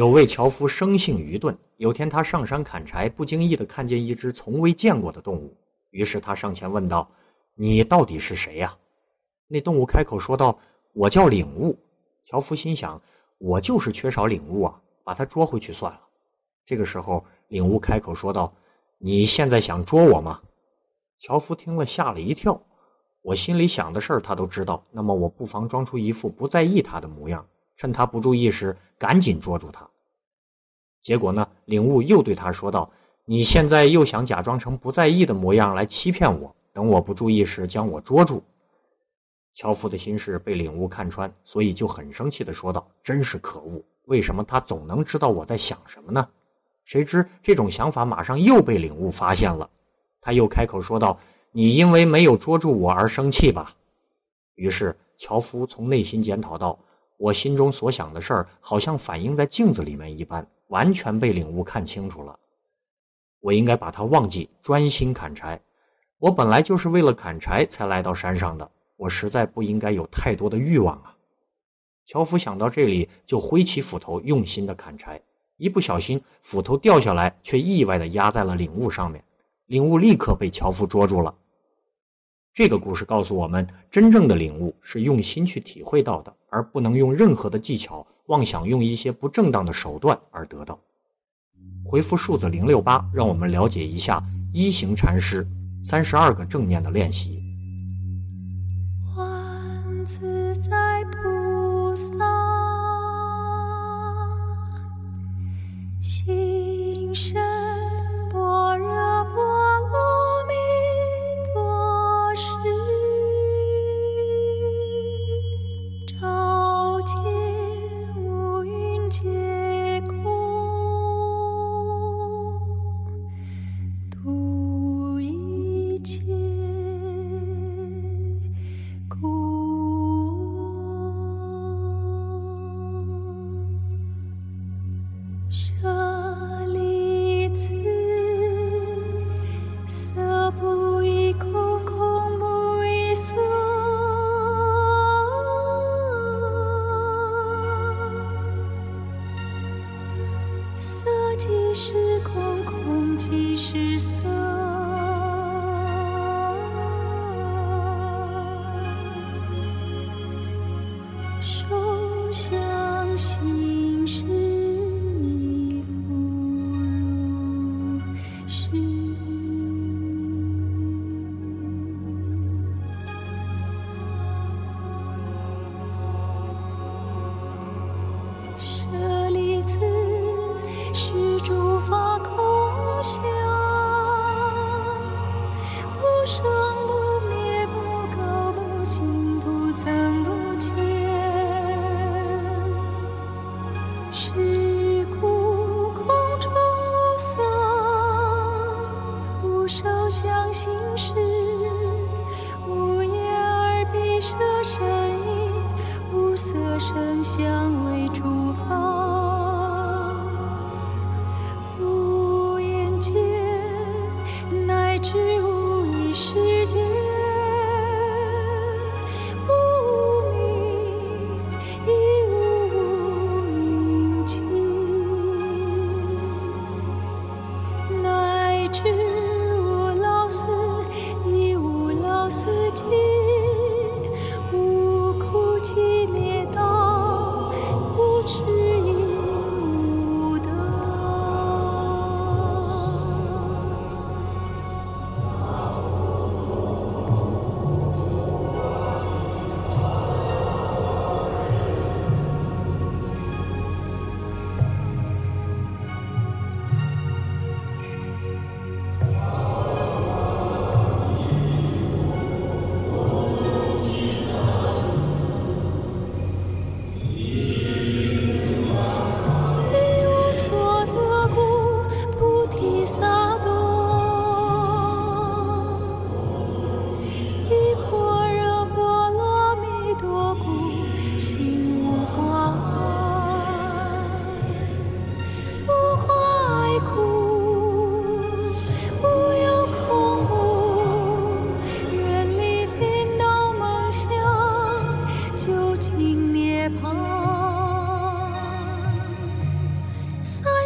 有位樵夫生性愚钝，有天他上山砍柴，不经意的看见一只从未见过的动物，于是他上前问道：“你到底是谁呀？”那动物开口说道：“我叫领悟。”樵夫心想：“我就是缺少领悟啊，把它捉回去算了。”这个时候，领悟开口说道：“你现在想捉我吗？”樵夫听了吓了一跳，我心里想的事儿他都知道，那么我不妨装出一副不在意他的模样。趁他不注意时，赶紧捉住他。结果呢，领悟又对他说道：“你现在又想假装成不在意的模样来欺骗我，等我不注意时将我捉住。”樵夫的心事被领悟看穿，所以就很生气的说道：“真是可恶！为什么他总能知道我在想什么呢？”谁知这种想法马上又被领悟发现了，他又开口说道：“你因为没有捉住我而生气吧？”于是樵夫从内心检讨道。我心中所想的事儿，好像反映在镜子里面一般，完全被领悟看清楚了。我应该把它忘记，专心砍柴。我本来就是为了砍柴才来到山上的，我实在不应该有太多的欲望啊！樵夫想到这里，就挥起斧头，用心的砍柴。一不小心，斧头掉下来，却意外的压在了领悟上面。领悟立刻被樵夫捉住了。这个故事告诉我们，真正的领悟是用心去体会到的，而不能用任何的技巧妄想用一些不正当的手段而得到。回复数字零六八，让我们了解一下一行禅师三十二个正念的练习。身意，无色声香味触法，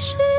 是。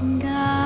God.